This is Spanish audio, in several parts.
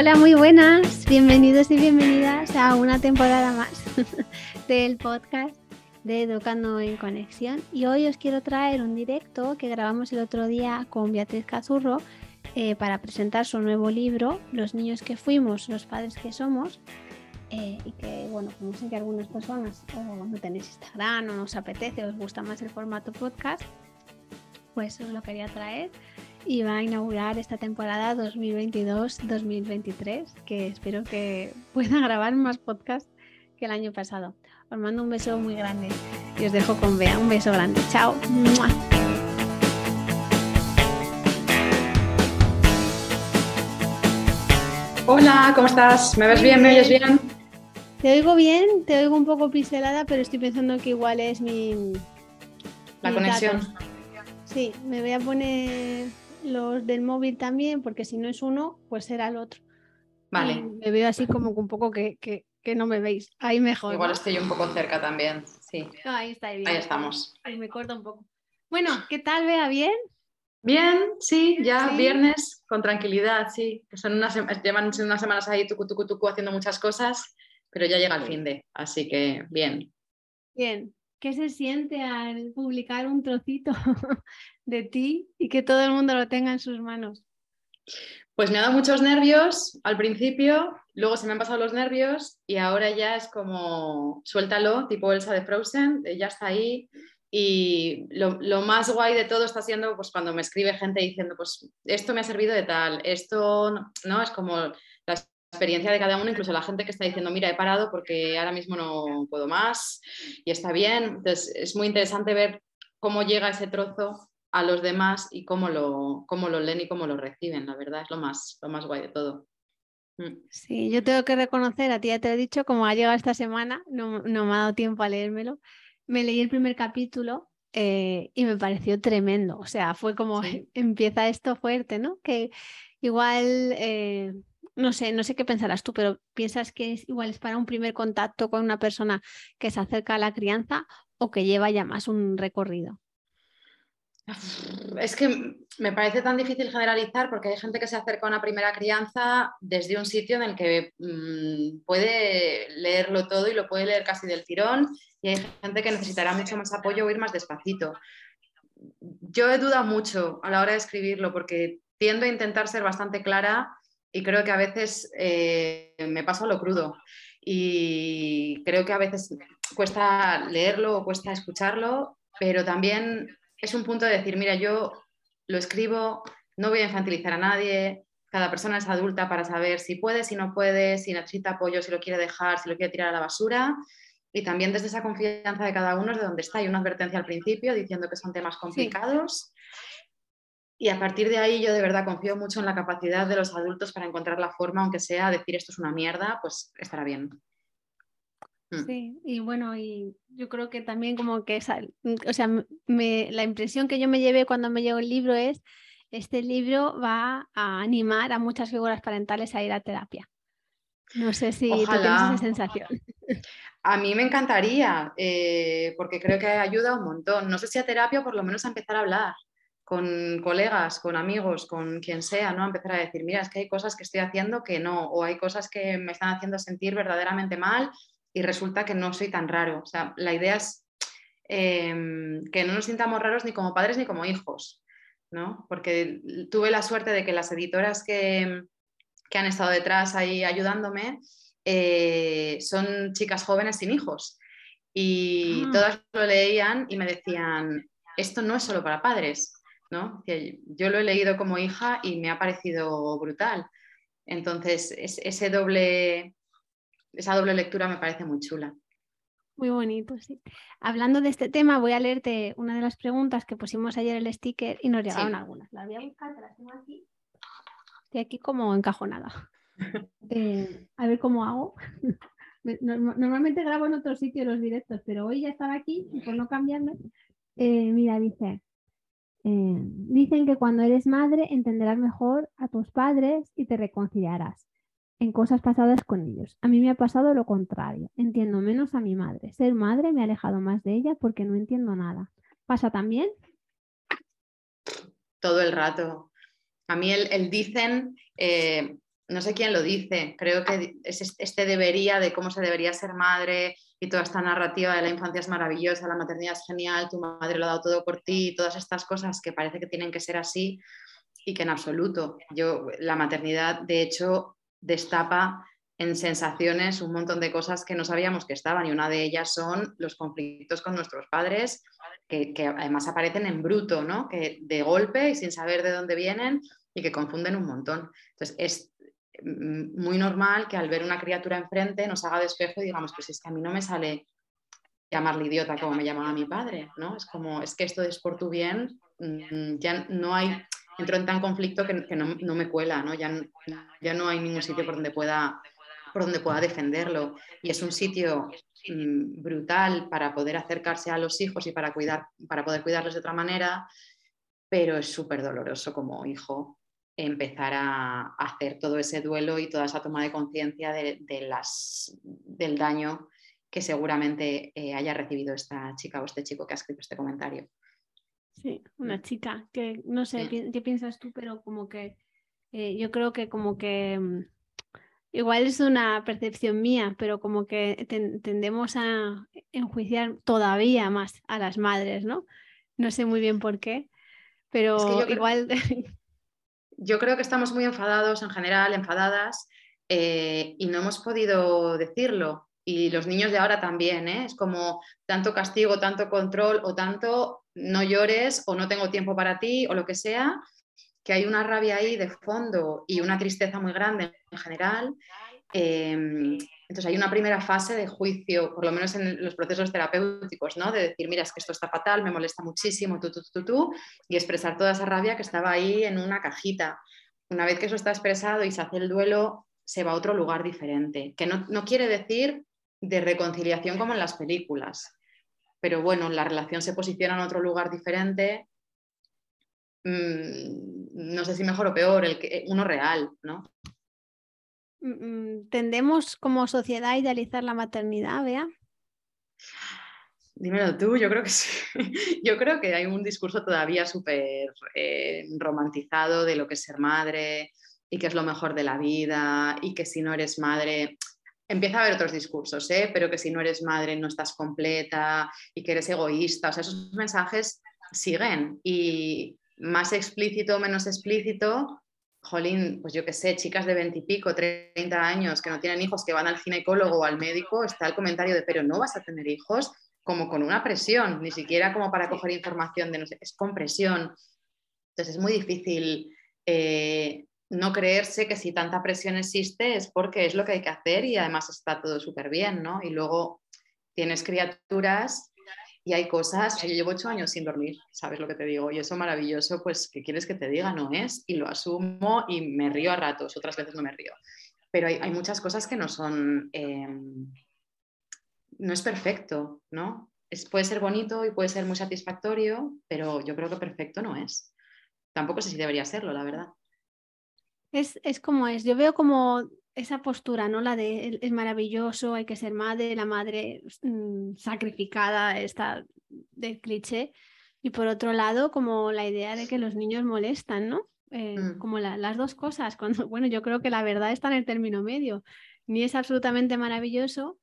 Hola, muy buenas. Bienvenidos y bienvenidas a una temporada más del podcast de Educando en Conexión. Y hoy os quiero traer un directo que grabamos el otro día con Beatriz Cazurro eh, para presentar su nuevo libro, Los niños que fuimos, los padres que somos. Eh, y que, bueno, como sé que algunas personas o no tenéis Instagram o no os apetece, os gusta más el formato podcast, pues os lo quería traer y va a inaugurar esta temporada 2022-2023, que espero que pueda grabar más podcasts que el año pasado. Os mando un beso muy grande y os dejo con Bea. Un beso grande. Chao. Hola, ¿cómo estás? ¿Me ves bien? ¿Me oyes bien? Te oigo bien, te oigo un poco pincelada, pero estoy pensando que igual es mi... La conexión. Sí, me voy a poner los del móvil también, porque si no es uno, pues será el otro. Vale. me veo así como un poco que, no me veis. Ahí mejor. Igual estoy un poco cerca también, sí. ahí está bien. Ahí estamos. Ahí me corta un poco. Bueno, ¿qué tal, Vea? ¿Bien? Bien, sí, ya viernes con tranquilidad, sí. Son unas, llevan unas semanas ahí tucu, tucu, tucu, haciendo muchas cosas, pero ya llega el fin de, así que bien. Bien. ¿Qué se siente al publicar un trocito de ti y que todo el mundo lo tenga en sus manos? Pues me ha dado muchos nervios al principio, luego se me han pasado los nervios y ahora ya es como suéltalo, tipo Elsa de Frozen, ya está ahí. Y lo, más guay de todo está siendo pues, cuando me escribe gente diciendo, pues esto me ha servido de tal, esto no, es como experiencia de cada uno, incluso la gente que está diciendo, mira, he parado porque ahora mismo no puedo más y está bien. Entonces es muy interesante ver cómo llega ese trozo a los demás y cómo lo, cómo lo leen y cómo lo reciben, la verdad, es lo más, lo más guay de todo. Mm. Sí, yo tengo que reconocer, a ti ya te lo he dicho, como ha llegado esta semana, no, me ha dado tiempo a leérmelo, me leí el primer capítulo eh, y me pareció tremendo, o sea, fue como empieza esto fuerte, ¿no? Que igual, eh, no sé, no sé qué pensarás tú, pero piensas que es, igual es para un primer contacto con una persona que se acerca a la crianza o que lleva ya más un recorrido. Es que me parece tan difícil generalizar porque hay gente que se acerca a una primera crianza desde un sitio en el que mm, puede leerlo todo y lo puede leer casi del tirón y hay gente que necesitará mucho más apoyo o ir más despacito. Yo he dudado mucho a la hora de escribirlo porque tiendo a intentar ser bastante clara y creo que a veces eh, me paso a lo crudo y creo que a veces cuesta leerlo o cuesta escucharlo, pero también es un punto de decir, mira, yo lo escribo, no voy a infantilizar a nadie, cada persona es adulta para saber si puede, si no puede, si necesita apoyo, si lo quiere dejar, si lo quiere tirar a la basura. Y también desde esa confianza de cada uno es de donde está. Hay una advertencia al principio diciendo que son temas complicados. Y a partir de ahí yo de verdad confío mucho en la capacidad de los adultos para encontrar la forma, aunque sea decir esto es una mierda, pues estará bien. Mm. Sí, y bueno, y yo creo que también como que esa, mm, o sea, la impresión que yo me llevé cuando me llegó el libro es, este libro va a animar a muchas figuras parentales a ir a terapia. No sé si tú tienes esa sensación. A mí me encantaría, eh, porque creo que ayuda un montón. No sé si a terapia, por lo menos a empezar a hablar con colegas, con amigos, con quien sea, ¿no? Empezar a decir, mira, es que hay cosas que estoy haciendo que no, o hay cosas que me están haciendo sentir verdaderamente mal y resulta que no soy tan raro. O sea, la idea es em, que no nos sintamos raros ni como padres ni como hijos, ¿no? Porque tuve la suerte de que las editoras que, han estado detrás ahí ayudándome eh, son chicas jóvenes sin hijos. Y ah. todas lo leían y me decían, esto no es solo para padres, ¿no? Yo lo he leído como hija y me ha parecido brutal. Entonces, ese doble esa doble lectura me parece muy chula. Muy bonito, sí. Hablando de este tema, voy a leerte una de las preguntas que pusimos ayer el sticker y nos llegaron algunas. Las voy a buscar, las tengo aquí. Estoy aquí como encajonada. Eh, a ver cómo hago. Normalmente grabo en otro sitio los directos, pero hoy ya estaba aquí y por no cambiarme. Eh, mira, dice, eh, dicen que cuando eres madre entenderás mejor a tus padres y te reconciliarás en cosas pasadas con ellos. A mí me ha pasado lo contrario. Entiendo menos a mi madre. Ser madre me ha alejado más de ella porque no entiendo nada. ¿Pasa también? Todo el rato. A mí el, dicen, eh, no sé quién lo dice, creo que es este debería de cómo se debería ser madre y toda esta narrativa de la infancia es maravillosa, la maternidad es genial, tu madre lo ha dado todo por ti, todas estas cosas que parece que tienen que ser así y que en absoluto. Yo, la maternidad, de hecho, destapa en sensaciones un montón de cosas que no sabíamos que estaban y una de ellas son los conflictos con nuestros padres, que, que además aparecen en bruto, ¿no? que de golpe y sin saber de dónde vienen y que confunden un montón. Entonces, es muy normal que al ver una criatura enfrente nos haga despejo y digamos, pues es que a mí no me sale llamarle idiota como me llamaba mi padre, ¿no? Es como, es que esto es por tu bien, mm, ya no hay, entro en tan conflicto que, no, me cuela, ¿no? Ya, ya no hay ningún sitio por donde pueda por donde pueda defenderlo. Y es un sitio mm, brutal para poder acercarse a los hijos y para, cuidar, para poder cuidarlos de otra manera, pero es súper doloroso como hijo empezar a hacer todo ese duelo y toda esa toma de conciencia de, las, del daño que seguramente eh, haya recibido esta chica o este chico que ha escrito este comentario. Sí, una mm. chica que no sé qué, piensas tú, pero como que eh, yo creo que como que mm, igual es una percepción mía, pero como que tendemos a enjuiciar todavía más a las madres, ¿no? No sé muy bien por qué, pero igual... yo creo que estamos muy enfadados en general, enfadadas, eh, y no hemos podido decirlo. Y los niños de ahora también, ¿eh? Es como tanto castigo, tanto control o tanto no llores o no tengo tiempo para ti o lo que sea, que hay una rabia ahí de fondo y una tristeza muy grande en general. Em, entonces hay una primera fase de juicio, por lo menos en los procesos terapéuticos, ¿no? De decir, mira, es que esto está fatal, me molesta muchísimo, tú, tú, tú, tú, y expresar toda esa rabia que estaba ahí en una cajita. Una vez que eso está expresado y se hace el duelo, se va a otro lugar diferente, que no, no quiere decir de reconciliación como en las películas, pero bueno, la relación se posiciona en otro lugar diferente mm, no sé si mejor o peor, el que, uno real, ¿no? Mm, mm, ¿Tendemos como sociedad a idealizar la maternidad, Bea? Dímelo tú, yo creo que sí. Yo creo que hay un discurso todavía súper eh, romantizado de lo que es ser madre y que es lo mejor de la vida y que si no eres madre, empieza a haber otros discursos, ¿eh? pero que si no eres madre no estás completa y que eres egoísta. O sea, esos mensajes siguen y más explícito o menos explícito, jolín, pues yo qué sé, chicas de 20 y pico, 30 años que no tienen hijos, que van al ginecólogo o al médico, está el comentario de, pero no vas a tener hijos, como con una presión, ni siquiera como para coger información de no sé, es con presión. Entonces es muy difícil eh, no creerse que si tanta presión existe es porque es lo que hay que hacer y además está todo súper bien, ¿no? Y luego tienes criaturas y hay cosas, yo llevo ocho años sin dormir, ¿sabes lo que te digo? Y eso maravilloso, pues, ¿qué quieres que te diga? No es, y lo asumo y me río a ratos, otras veces no me río. Pero hay, muchas cosas que no son, em, no es perfecto, ¿no? Es, puede ser bonito y puede ser muy satisfactorio, pero yo creo que perfecto no es. Tampoco sé si debería serlo, la verdad. Es, es como es. Yo veo como esa postura, ¿no? La de es maravilloso, hay que ser madre, la madre mm, sacrificada, está del cliché. Y por otro lado, como la idea de que los niños molestan, ¿no? Eh, mm. Como las dos cosas. Cuando, bueno, yo creo que la verdad está en el término medio. Ni es absolutamente maravilloso,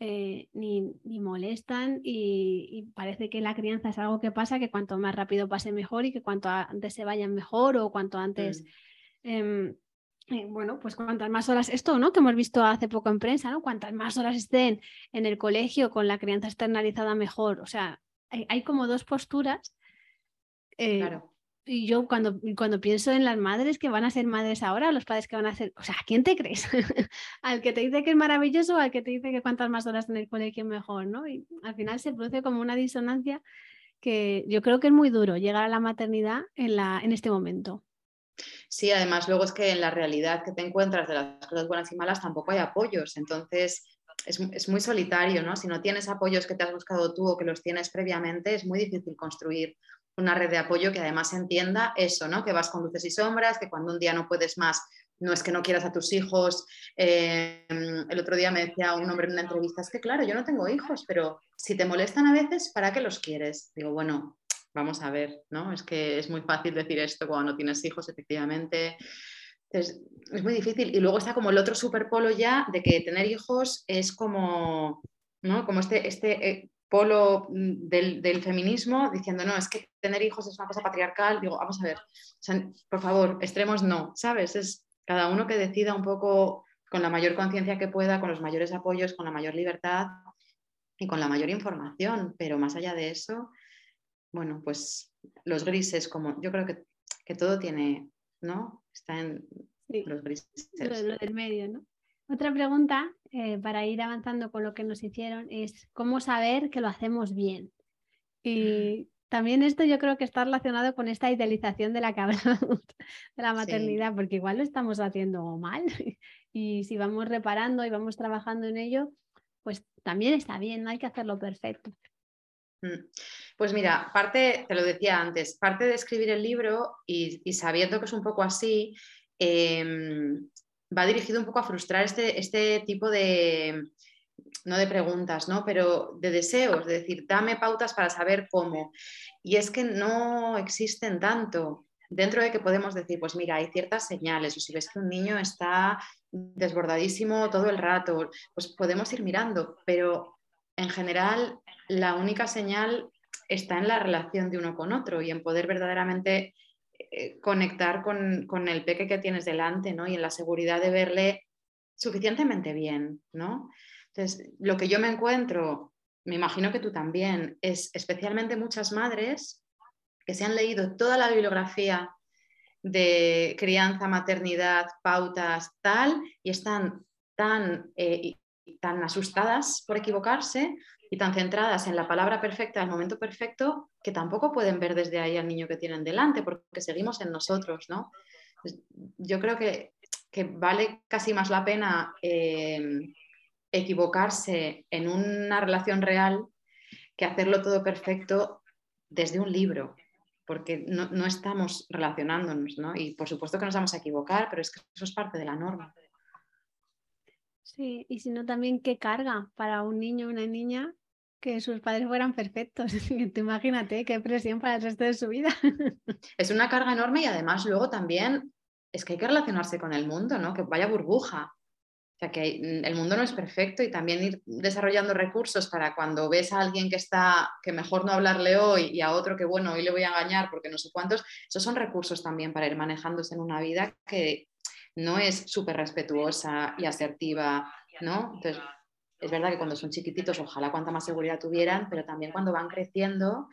eh, ni, ni, molestan y, parece que la crianza es algo que pasa, que cuanto más rápido pase mejor y que cuanto antes se vayan mejor o cuanto antes... Mm. Em, eh, bueno, pues cuantas más horas, esto, ¿no? Que hemos visto hace poco en prensa, ¿no? Cuantas más horas estén en el colegio con la crianza externalizada, mejor. O sea, hay, como dos posturas. Eh, claro. Y yo cuando, cuando pienso en las madres que van a ser madres ahora, los padres que van a ser, o sea, ¿a quién te crees? ¿Al que te dice que es maravilloso o al que te dice que cuantas más horas en el colegio mejor, ¿no? Y al final se produce como una disonancia que yo creo que es muy duro llegar a la maternidad en, la, en este momento. Sí, además luego es que en la realidad que te encuentras de las cosas buenas y malas tampoco hay apoyos, entonces es, muy solitario, ¿no? Si no tienes apoyos que te has buscado tú o que los tienes previamente, es muy difícil construir una red de apoyo que además entienda eso, ¿no? Que vas con luces y sombras, que cuando un día no puedes más, no es que no quieras a tus hijos. Eh, el otro día me decía un hombre en una entrevista, es que claro, yo no tengo hijos, pero si te molestan a veces, ¿para qué los quieres? Digo, bueno, vamos a ver, ¿no? Es que es muy fácil decir esto cuando tienes hijos, efectivamente, Entonces, es muy difícil. Y luego está como el otro superpolo ya de que tener hijos es como, ¿no? Como este, este eh, polo mm, del, feminismo diciendo, no, es que tener hijos es una cosa patriarcal. Digo, vamos a ver, por favor, extremos no, ¿sabes? Es cada uno que decida un poco con la mayor conciencia que pueda, con los mayores apoyos, con la mayor libertad y con la mayor información. Pero más allá de eso, bueno, pues los grises, como yo creo que, que todo tiene, ¿no? Está en los grises. Lo, del medio, ¿no? Otra pregunta eh, para ir avanzando con lo que nos hicieron es cómo saber que lo hacemos bien. Y también esto yo creo que está relacionado con esta idealización de la que de la maternidad, porque igual lo estamos haciendo mal. Y si vamos reparando y vamos trabajando en ello, pues también está bien, no hay que hacerlo perfecto. Mm. Pues mira, parte, te lo decía antes, parte de escribir el libro y, sabiendo que es un poco así, em, va dirigido un poco a frustrar este, este tipo de, no de preguntas, ¿no? pero de deseos, de decir, dame pautas para saber cómo. Y es que no existen tanto. Dentro de que podemos decir, pues mira, hay ciertas señales, o si ves que un niño está desbordadísimo todo el rato, pues podemos ir mirando, pero en general la única señal está en la relación de uno con otro y en poder verdaderamente eh, conectar con, el peque que tienes delante, ¿no? Y en la seguridad de verle suficientemente bien, ¿no? Entonces, lo que yo me encuentro, me imagino que tú también, es especialmente muchas madres que se han leído toda la bibliografía de crianza, maternidad, pautas, tal, y están tan, eh, tan asustadas por equivocarse y tan centradas en la palabra perfecta, el momento perfecto, que tampoco pueden ver desde ahí al niño que tienen delante, porque seguimos en nosotros, ¿no? Yo creo que, vale casi más la pena em, equivocarse en una relación real que hacerlo todo perfecto desde un libro, porque no, no, estamos relacionándonos, ¿no? Y por supuesto que nos vamos a equivocar, pero es que eso es parte de la norma. Sí, y si no también qué carga para un niño o una niña que sus padres fueran perfectos. imagínate qué presión para el resto de su vida. Es una carga enorme y además luego también es que hay que relacionarse con el mundo, ¿no? Que vaya burbuja. O sea, que mm, el mundo no es perfecto y también ir desarrollando recursos para cuando ves a alguien que está, que mejor no hablarle hoy y a otro que, bueno, hoy le voy a engañar porque no sé cuántos, esos son recursos también para ir manejándose en una vida que no es súper respetuosa y asertiva, ¿no? Entonces, es verdad que cuando son chiquititos, ojalá cuanta más seguridad tuvieran, pero también cuando van creciendo,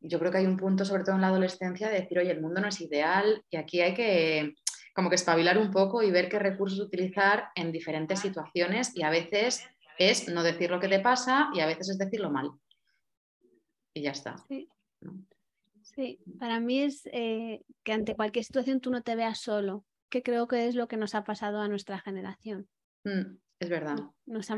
yo creo que hay un punto, sobre todo en la adolescencia, de decir, oye, el mundo no es ideal y aquí hay que como que espabilar un poco y ver qué recursos utilizar en diferentes situaciones y a veces es no decir lo que te pasa y a veces es decirlo mal. Y ya está. Sí, sí. para mí es eh, que ante cualquier situación tú no te veas solo, que creo que es lo que nos ha pasado a nuestra generación. Mm, es verdad. Nos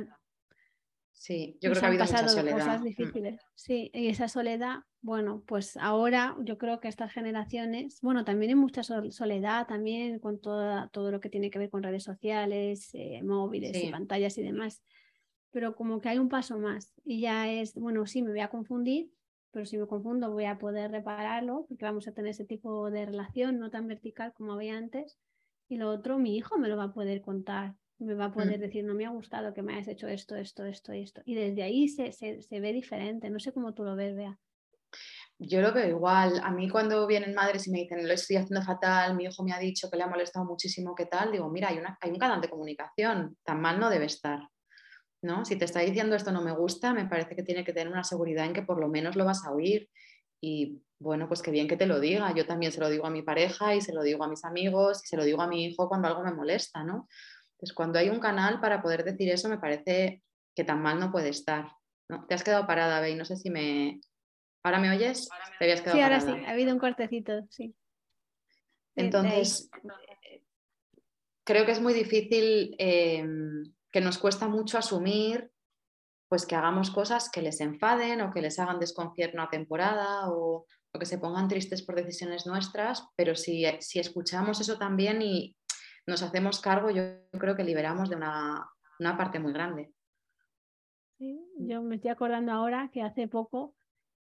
Sí, yo creo que ha habido mucha soledad. cosas mm. difíciles. Sí, y esa soledad, bueno, pues ahora yo creo que estas generaciones, bueno, también hay mucha soledad también con toda, todo lo que tiene que ver con redes sociales, eh, móviles y pantallas y demás. Pero como que hay un paso más y ya es, bueno, sí, me voy a confundir, pero si me confundo voy a poder repararlo porque vamos a tener ese tipo de relación no tan vertical como había antes. Y lo otro, mi hijo me lo va a poder contar me va a poder mm. decir, no me ha gustado que me hayas hecho esto, esto, esto y esto. Y desde ahí se, se, ve diferente. No sé cómo tú lo ves, Bea. Yo lo veo igual. A mí cuando vienen madres y me dicen, lo estoy haciendo fatal, mi hijo me ha dicho que le ha molestado muchísimo, ¿qué tal? Digo, mira, hay, una, hay un canal de comunicación, tan mal no debe estar. ¿no? Si te está diciendo esto no me gusta, me parece que tiene que tener una seguridad en que por lo menos lo vas a oír. Y bueno, pues qué bien que te lo diga. Yo también se lo digo a mi pareja y se lo digo a mis amigos y se lo digo a mi hijo cuando algo me molesta, ¿no? Entonces, cuando hay un canal para poder decir eso, me parece que tan mal no puede estar. ¿no? Te has quedado parada, Bey, no sé si me... ¿Ahora me oyes? Te habías quedado sí, ahora sí, ha habido un cortecito, sí. Entonces, creo que es muy difícil, eh, que nos cuesta mucho asumir pues que hagamos cosas que les enfaden o que les hagan desconfiar una temporada o, o que se pongan tristes por decisiones nuestras, pero si, si escuchamos eso también y, nos hacemos cargo, yo creo que liberamos de una, parte muy grande. yo me estoy acordando ahora que hace poco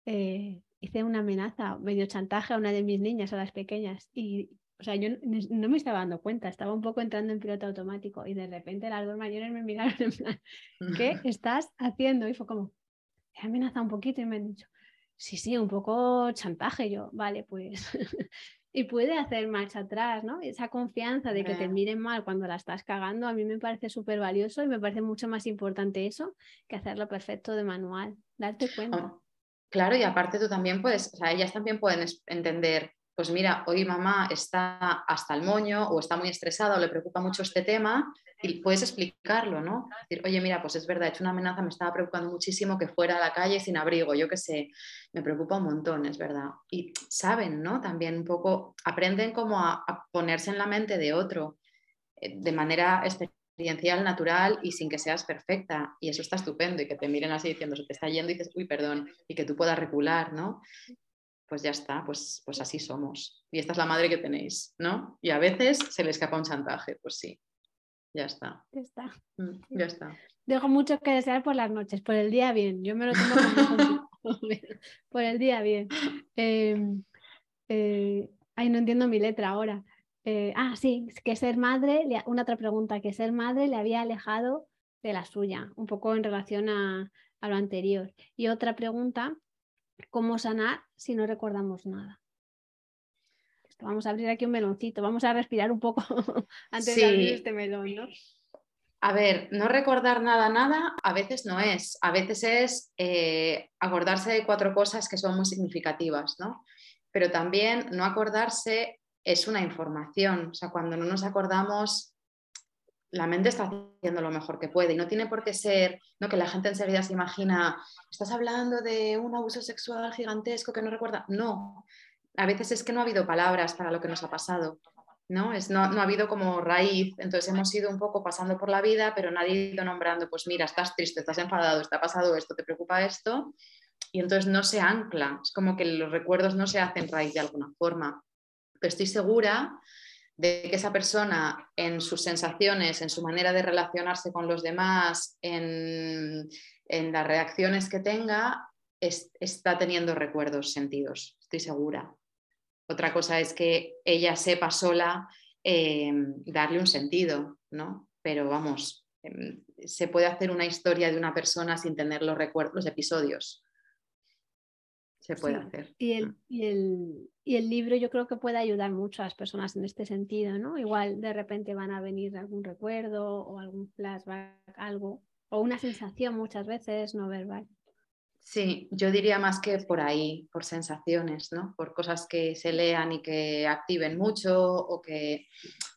eh, hice una amenaza, medio chantaje a una de mis niñas, a las pequeñas, y o sea, yo no me estaba dando cuenta, estaba un poco entrando en piloto automático y de repente las dos mayores me miraron en plan, ¿qué estás haciendo? Y fue como, he amenazado un poquito y me han dicho, sí, sí, un poco chantaje. Yo, vale, pues. Y puede hacer marcha atrás, ¿no? Esa confianza de que te miren mal cuando la estás cagando, a mí me parece súper valioso y me parece mucho más importante eso que hacerlo perfecto de manual, darte cuenta. claro, y aparte tú también puedes, o sea, ellas también pueden entender pues mira, hoy mamá está hasta el moño o está muy estresada o le preocupa mucho este tema y puedes explicarlo, ¿no? Decir, oye, mira, pues es verdad, he hecho una amenaza, me estaba preocupando muchísimo que fuera a la calle sin abrigo, yo qué sé, me preocupa un montón, es verdad. Y saben, ¿no? También un poco, aprenden como a, ponerse en la mente de otro eh, de manera experiencial, natural y sin que seas perfecta. Y eso está estupendo y que te miren así diciendo, se te está yendo y dices, uy, perdón, y que tú puedas recular, ¿no? pues ya está, pues, pues así somos. Y esta es la madre que tenéis, ¿no? Y a veces se le escapa un chantaje, pues sí, ya está. Ya está. Mm, ya está. Dejo mucho que desear por las noches, por el día bien. Yo me lo tomo como por el día bien. Em, eh, ay, no entiendo mi letra ahora. Eh, ah, sí, que ser madre, una otra pregunta, que ser madre le había alejado de la suya, un poco en relación a, a lo anterior. Y otra pregunta, cómo sanar si no recordamos nada. Vamos a abrir aquí un meloncito, vamos a respirar un poco antes de abrir este melón, ¿no? A ver, no recordar nada, nada, a veces no es. A veces es eh, acordarse de cuatro cosas que son muy significativas, ¿no? Pero también no acordarse es una información. O sea, cuando no nos acordamos, la mente está haciendo lo mejor que puede y no tiene por qué ser ¿no? que la gente enseguida se imagina, estás hablando de un abuso sexual gigantesco que no recuerda. No, a veces es que no ha habido palabras para lo que nos ha pasado. ¿no? Es, no, no ha habido como raíz, entonces hemos ido un poco pasando por la vida, pero nadie ha ido nombrando, pues mira, estás triste, estás enfadado, está pasado esto, te preocupa esto, y entonces no se ancla, es como que los recuerdos no se hacen raíz de alguna forma. Pero estoy segura de que esa persona en sus sensaciones, en su manera de relacionarse con los demás, en, las reacciones que tenga, está teniendo recuerdos sentidos, estoy segura. Otra cosa es que ella sepa sola eh, darle un sentido, ¿no? Pero vamos, em, se puede hacer una historia de una persona sin tener los recuerdos, los episodios se puede hacer. Y el, y, el, y el, libro yo creo que puede ayudar mucho a las personas en este sentido, ¿no? Igual de repente van a venir algún recuerdo o algún flashback, algo, o una sensación muchas veces no verbal. Sí, yo diría más que por ahí, por sensaciones, ¿no? Por cosas que se lean y que activen mucho o que,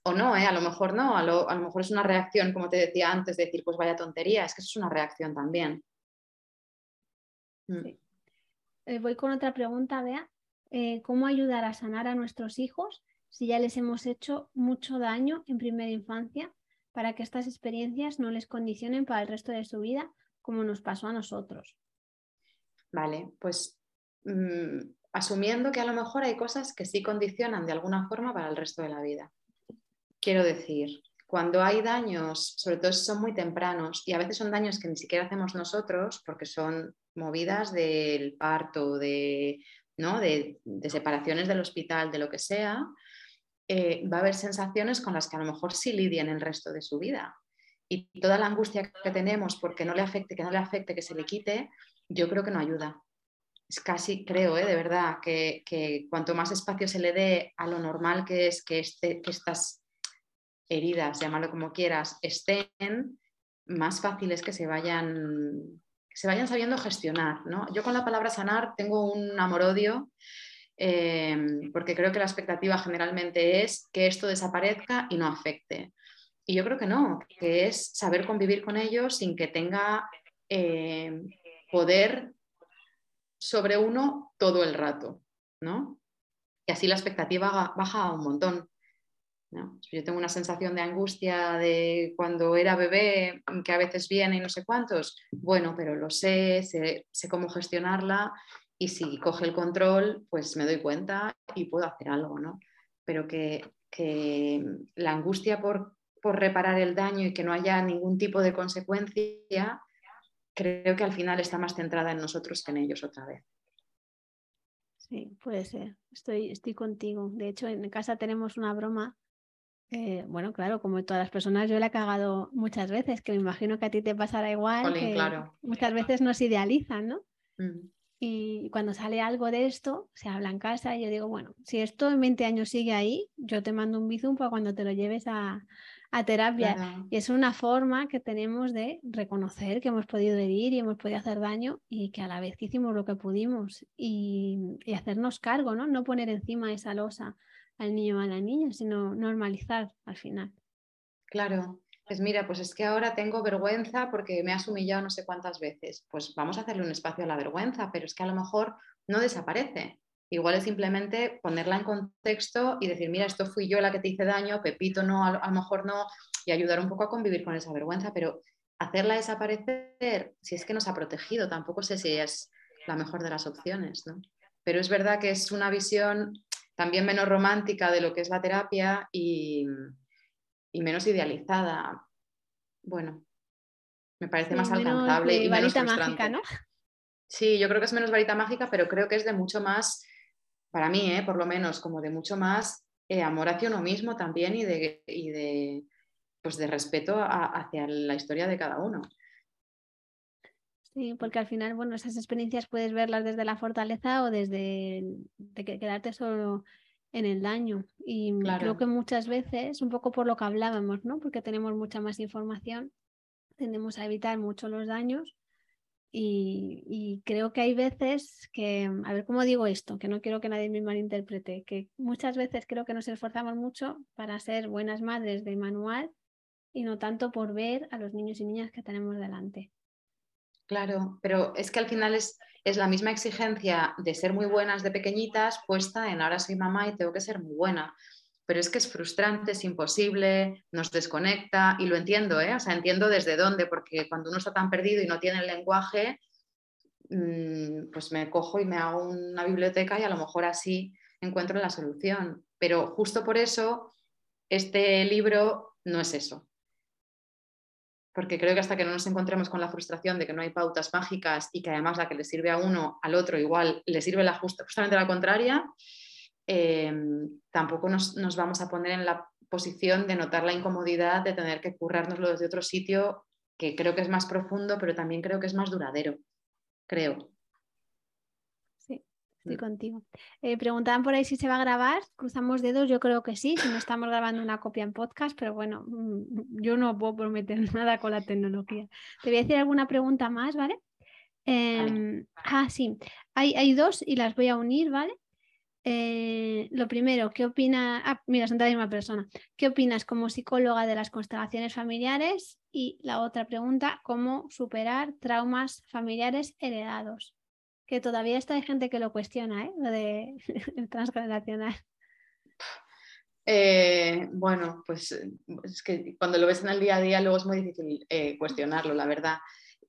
o no, ¿eh? a lo mejor no, a lo, a lo mejor es una reacción, como te decía antes, de decir, pues vaya tontería, es que eso es una reacción también. Eh, voy con otra pregunta, Bea. Eh, ¿Cómo ayudar a sanar a nuestros hijos si ya les hemos hecho mucho daño en primera infancia para que estas experiencias no les condicionen para el resto de su vida como nos pasó a nosotros? Vale, pues mm, asumiendo que a lo mejor hay cosas que sí condicionan de alguna forma para el resto de la vida. Quiero decir, cuando hay daños, sobre todo si son muy tempranos, y a veces son daños que ni siquiera hacemos nosotros porque son movidas del parto, de, ¿no? de, separaciones del hospital, de lo que sea, eh, va a haber sensaciones con las que a lo mejor sí lidian el resto de su vida. Y toda la angustia que tenemos porque no le afecte, que no le afecte, que se le quite, yo creo que no ayuda. Es casi, creo, ¿eh? de verdad, que, cuanto más espacio se le dé a lo normal que es que, este, que estas heridas, llámalo como quieras, estén, más fácil es que se vayan se vayan sabiendo gestionar. ¿no? Yo con la palabra sanar tengo un amor-odio eh, porque creo que la expectativa generalmente es que esto desaparezca y no afecte. Y yo creo que no, que es saber convivir con ellos sin que tenga eh, poder sobre uno todo el rato, ¿no? Y así la expectativa baja un montón. Yo tengo una sensación de angustia de cuando era bebé, que a veces viene y no sé cuántos. Bueno, pero lo sé, sé, cómo gestionarla y si coge el control, pues me doy cuenta y puedo hacer algo, ¿no? Pero que, la angustia por, por reparar el daño y que no haya ningún tipo de consecuencia, creo que al final está más centrada en nosotros que en ellos otra vez. Sí, puede ser. Estoy, estoy contigo. De hecho, en casa tenemos una broma. Eh, bueno, claro, como todas las personas, yo la he cagado muchas veces, que me imagino que a ti te pasará igual. claro. Muchas veces nos idealizan, ¿no? Mm. Y cuando sale algo de esto, se habla en casa y yo digo, bueno, si esto en 20 años sigue ahí, yo te mando un bizum para cuando te lo lleves a, a terapia. Y es una forma que tenemos de reconocer que hemos podido herir y hemos podido hacer daño y que a la vez que hicimos lo que pudimos y, y hacernos cargo, ¿no? No poner encima esa losa al niño o a la niña, sino normalizar al final. Claro, pues mira, pues es que ahora tengo vergüenza porque me has humillado no sé cuántas veces. Pues vamos a hacerle un espacio a la vergüenza, pero es que a lo mejor no desaparece. Igual es simplemente ponerla en contexto y decir, mira, esto fui yo la que te hice daño, Pepito no, a lo mejor no, y ayudar un poco a convivir con esa vergüenza, pero hacerla desaparecer, si es que nos ha protegido, tampoco sé si es la mejor de las opciones, ¿no? Pero es verdad que es una visión también menos romántica de lo que es la terapia y, y menos idealizada. Bueno, me parece más alcanzable y menos mágica, ¿no? Sí, yo creo que es menos varita mágica, pero creo que es de mucho más, para mí, ¿eh? por lo menos, como de mucho más eh, amor hacia uno mismo también y de, de, pues de respeto hacia la historia de cada uno. Sí, porque al final, bueno, esas experiencias puedes verlas desde la fortaleza o desde de quedarte solo en el daño. Y creo que muchas veces, un poco por lo que hablábamos, ¿no? Porque tenemos mucha más información, tendemos a evitar mucho los daños. Y, creo que hay veces que, a ver cómo digo esto, que no quiero que nadie me malinterprete, que muchas veces creo que nos esforzamos mucho para ser buenas madres de manual y no tanto por ver a los niños y niñas que tenemos delante. Claro, pero es que al final es, es la misma exigencia de ser muy buenas de pequeñitas puesta en ahora soy mamá y tengo que ser muy buena. Pero es que es frustrante, es imposible, nos desconecta y lo entiendo, ¿eh? O sea, entiendo desde dónde, porque cuando uno está tan perdido y no tiene el lenguaje, mm, pues me cojo y me hago una biblioteca y a lo mejor así encuentro la solución. Pero justo por eso, este libro no es eso porque creo que hasta que no nos encontremos con la frustración de que no hay pautas mágicas y que además la que le sirve a uno, al otro igual le sirve la justamente la contraria, em, tampoco nos, vamos a poner en la posición de notar la incomodidad de tener que currárnoslo desde otro sitio que creo que es más profundo, pero también creo que es más duradero, creo. Estoy mm. contigo. Eh, preguntaban por ahí si se va a grabar. Cruzamos dedos, yo creo que sí, si no estamos grabando una copia en podcast, pero bueno, mm, yo no puedo prometer nada con la tecnología. Te voy a decir alguna pregunta más, ¿vale? Em, ah, sí, hay, hay, dos y las voy a unir, ¿vale? Eh, lo primero, ¿qué opinas? Ah, mira, son de la misma persona. ¿Qué opinas como psicóloga de las constelaciones familiares? Y la otra pregunta, ¿cómo superar traumas familiares heredados? Que todavía está hay gente que lo cuestiona, ¿eh? lo de transgeneracional. Eh, bueno, pues es que cuando lo ves en el día a día luego es muy difícil eh, cuestionarlo, la verdad.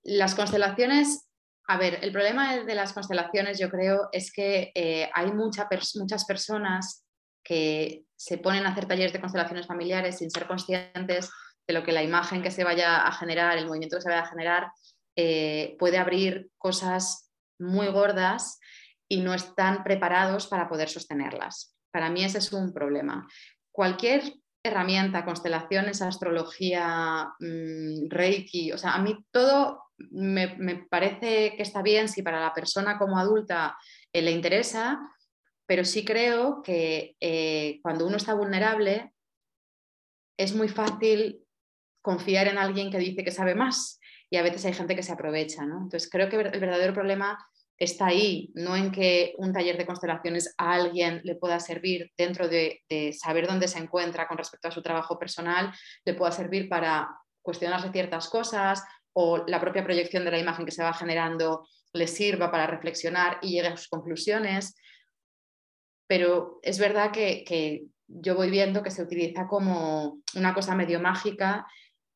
Las constelaciones, a ver, el problema de las constelaciones yo creo es que eh, hay muchas personas que se ponen a hacer talleres de constelaciones familiares sin ser conscientes de lo que la imagen que se vaya a generar, el movimiento que se vaya a generar, puede abrir cosas muy gordas y no están preparados para poder sostenerlas. Para mí ese es un problema. Cualquier herramienta, constelaciones, astrología, mm, reiki, o sea, a mí todo me, parece que está bien si para la persona como adulta eh, le interesa, pero sí creo que eh, cuando uno está vulnerable es muy fácil confiar en alguien que dice que sabe más y a veces hay gente que se aprovecha. ¿no? Entonces creo que el verdadero problema está ahí, no en que un taller de constelaciones a alguien le pueda servir dentro de, saber dónde se encuentra con respecto a su trabajo personal, le pueda servir para cuestionarse ciertas cosas o la propia proyección de la imagen que se va generando le sirva para reflexionar y llegue a sus conclusiones. Pero es verdad que, que yo voy viendo que se utiliza como una cosa medio mágica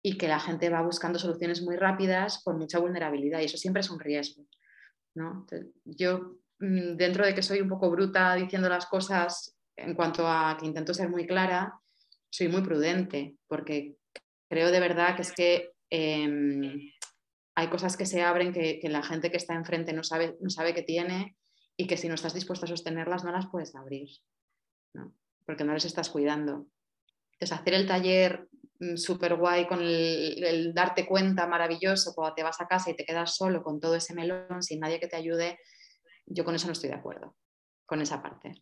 y que la gente va buscando soluciones muy rápidas con mucha vulnerabilidad y eso siempre es un riesgo yo, mm, dentro de que soy un poco bruta diciendo las cosas en cuanto a que intento ser muy clara, soy muy prudente, porque creo de verdad que es que em, hay cosas que se abren que, la gente que está enfrente no sabe, no sabe que tiene y que si no estás dispuesto a sostenerlas no las puedes abrir, porque no les estás cuidando. Entonces, hacer el taller súper guay con el, darte cuenta maravilloso cuando te vas a casa y te quedas solo con todo ese melón sin nadie que te ayude, yo con eso no estoy de acuerdo, con esa parte.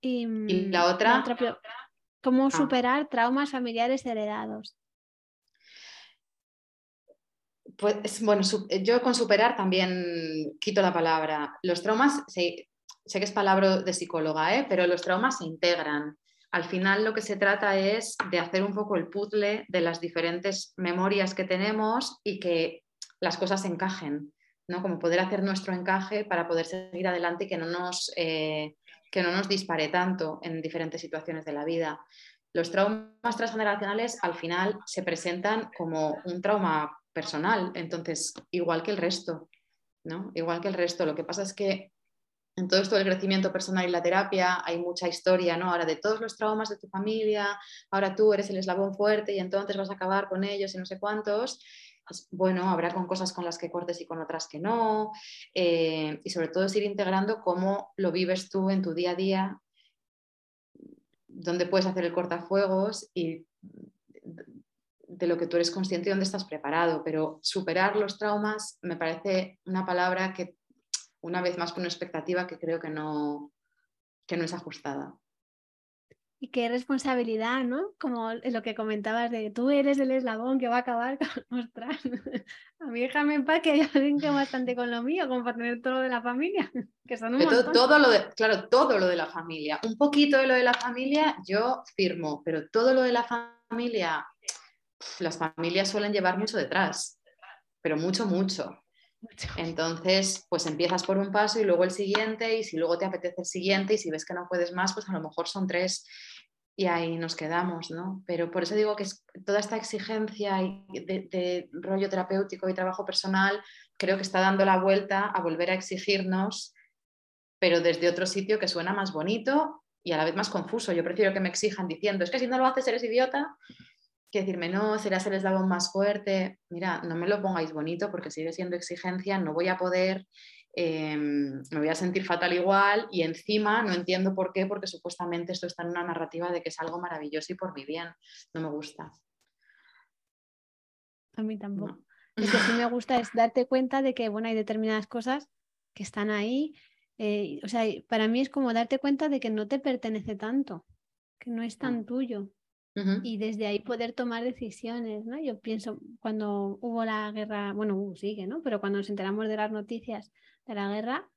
Y, mm, la otra... ¿Cómo ah. superar traumas familiares heredados? Pues bueno, yo con superar también quito la palabra. Los traumas, sé, que es palabra de psicóloga, ¿eh? pero los traumas se integran. Al final lo que se trata es de hacer un poco el puzzle de las diferentes memorias que tenemos y que las cosas encajen, ¿no? Como poder hacer nuestro encaje para poder seguir adelante y que no nos eh, que no nos dispare tanto en diferentes situaciones de la vida. Los traumas transgeneracionales al final se presentan como un trauma personal, entonces igual que el resto, ¿no? Igual que el resto. Lo que pasa es que en todo esto del crecimiento personal y la terapia hay mucha historia, ¿no? Ahora de todos los traumas de tu familia, ahora tú eres el eslabón fuerte y entonces vas a acabar con ellos y no sé cuántos. Pues, bueno, habrá con cosas con las que cortes y con otras que no. Eh, y sobre todo es ir integrando cómo lo vives tú en tu día a día, dónde puedes hacer el cortafuegos y de lo que tú eres consciente y dónde estás preparado. Pero superar los traumas me parece una palabra que, una vez más, con una expectativa que creo que no, que no es ajustada. Y qué responsabilidad, ¿no? Como lo que comentabas de tú eres el eslabón que va a acabar con. Ostras, a mí déjame en paz que hay alguien que bastante con lo mío, como para tener todo lo de la familia, que son un todo, todo, lo de, Claro, todo lo de la familia. Un poquito de lo de la familia yo firmo, pero todo lo de la familia, las familias suelen llevar mucho detrás, pero mucho, mucho. Entonces, pues empiezas por un paso y luego el siguiente, y si luego te apetece el siguiente, y si ves que no puedes más, pues a lo mejor son tres y ahí nos quedamos, ¿no? Pero por eso digo que toda esta exigencia de, rollo terapéutico y trabajo personal creo que está dando la vuelta a volver a exigirnos, pero desde otro sitio que suena más bonito y a la vez más confuso. Yo prefiero que me exijan diciendo, es que si no lo haces eres idiota, que decirme, no, serás el eslabón más fuerte. Mira, no me lo pongáis bonito porque sigue siendo exigencia, no voy a poder Em, me voy a sentir fatal igual y encima no entiendo por qué, porque supuestamente esto está en una narrativa de que es algo maravilloso y por mi bien. No me gusta. A mí tampoco. Lo que sí me gusta es darte cuenta de que bueno, hay determinadas cosas que están ahí. Eh, o sea, para mí es como darte cuenta de que no te pertenece tanto, que no es tan tuyo. Y desde ahí poder tomar decisiones, ¿no? Yo pienso cuando hubo la guerra, bueno, sigue, ¿no? Pero cuando nos enteramos de las noticias de la guerra,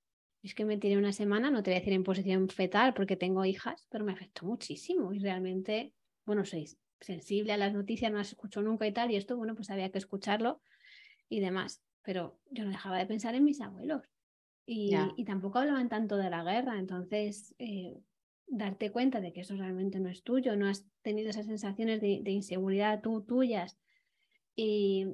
es que me tiré una semana, no te voy a decir en posición fetal porque tengo hijas, pero me afectó muchísimo y realmente, bueno, soy sensible a las noticias, no las escucho nunca y tal, y esto, bueno, pues había que escucharlo y demás, pero yo no dejaba de pensar en mis abuelos y, y tampoco hablaban tanto de la guerra, entonces eh, darte cuenta de que eso realmente no es tuyo, no has tenido esas sensaciones de, de inseguridad tú, tuyas y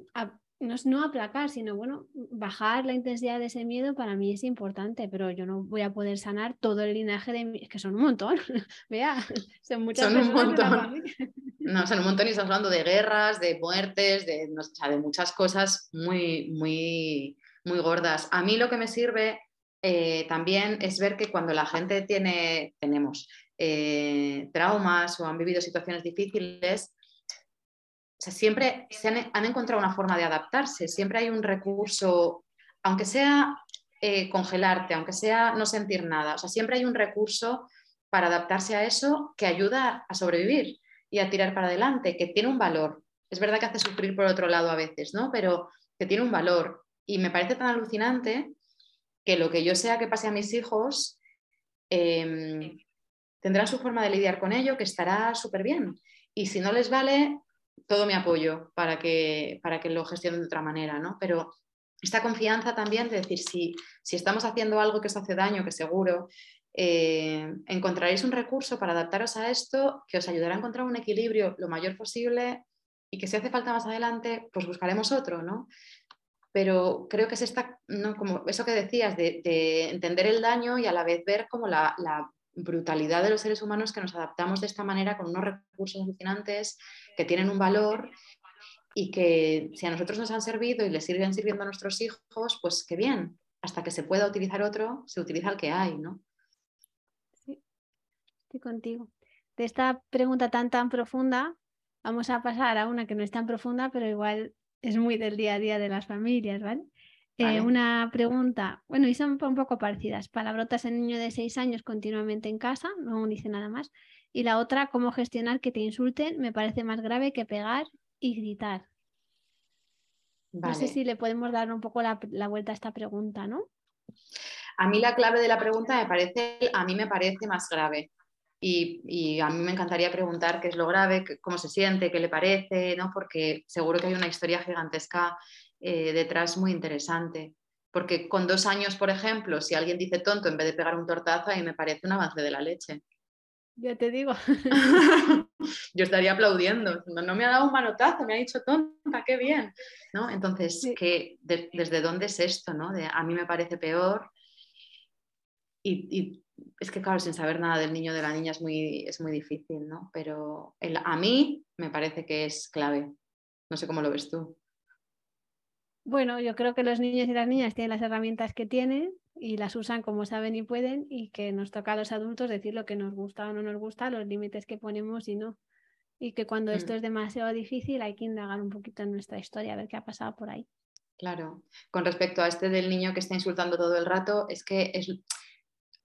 no es no aplacar, sino bueno, bajar la intensidad de ese miedo para mí es importante, pero yo no voy a poder sanar todo el linaje de es que son un montón, vea, son muchas son un montón. No, son un montón y estamos hablando de guerras, de muertes, de, de muchas cosas muy, muy, muy gordas. A mí lo que me sirve eh, también es ver que cuando la gente tiene, tenemos eh, traumas o han vivido situaciones difíciles, siempre se han, encontrado una forma de adaptarse, siempre hay un recurso, aunque sea eh, congelarte, aunque sea no sentir nada, o sea, siempre hay un recurso para adaptarse a eso que ayuda a sobrevivir y a tirar para adelante, que tiene un valor. Es verdad que hace sufrir por otro lado a veces, ¿no? Pero que tiene un valor. Y me parece tan alucinante que lo que yo sea que pase a mis hijos em, tendrán su forma de lidiar con ello, que estará súper bien. Y si no les vale, todo mi apoyo para que, para que lo gestionen de otra manera, ¿no? Pero esta confianza también de decir, si, si estamos haciendo algo que os hace daño, que seguro, eh, encontraréis un recurso para adaptaros a esto que os ayudará a encontrar un equilibrio lo mayor posible y que si hace falta más adelante, pues buscaremos otro, ¿no? Pero creo que es esta, ¿no? como eso que decías, de, entender el daño y a la vez ver como la, brutalidad de los seres humanos que nos adaptamos de esta manera con unos recursos alucinantes que tienen un valor y que si a nosotros nos han servido y les siguen sirviendo a nuestros hijos, pues qué bien. hasta que se pueda utilizar otro, se utiliza el que hay, ¿no? Sí, estoy contigo. De esta pregunta tan tan profunda, vamos a pasar a una que no es tan profunda, pero igual es muy del día a día de las familias, ¿vale? Eh, una pregunta, bueno, y son un poco parecidas. Palabrotas en niño de seis años continuamente en casa, no dice nada más. Y la otra, cómo gestionar que te insulten, me parece más grave que pegar y gritar. No sé si le podemos dar un poco la, vuelta a esta pregunta, ¿no? A mí la clave de la pregunta me parece, a mí me parece más grave. Y, a mí me encantaría preguntar qué es lo grave, cómo se siente, qué le parece, ¿no? Porque seguro que hay una historia gigantesca eh, detrás muy interesante. Porque con dos años, por ejemplo, si alguien dice tonto en vez de pegar un tortazo, a mí me parece un avance de la leche. Ya te digo. Yo estaría aplaudiendo. No, me ha dado un manotazo, me ha dicho tonta, qué bien. ¿No? Entonces, ¿desde dónde es esto? ¿no? a mí me parece peor. Y, es que, claro, sin saber nada del niño o de la niña es muy, es muy difícil, ¿no? Pero a mí me parece que es clave. No sé cómo lo ves tú. Bueno, yo creo que los niños y las niñas tienen las herramientas que tienen y las usan como saben y pueden y que nos toca a los adultos decir lo que nos gusta o no nos gusta, los límites que ponemos y no. Y que cuando esto mm. es demasiado difícil hay que indagar un poquito en nuestra historia, a ver qué ha pasado por ahí. Claro. Con respecto a este del niño que está insultando todo el rato, es que es,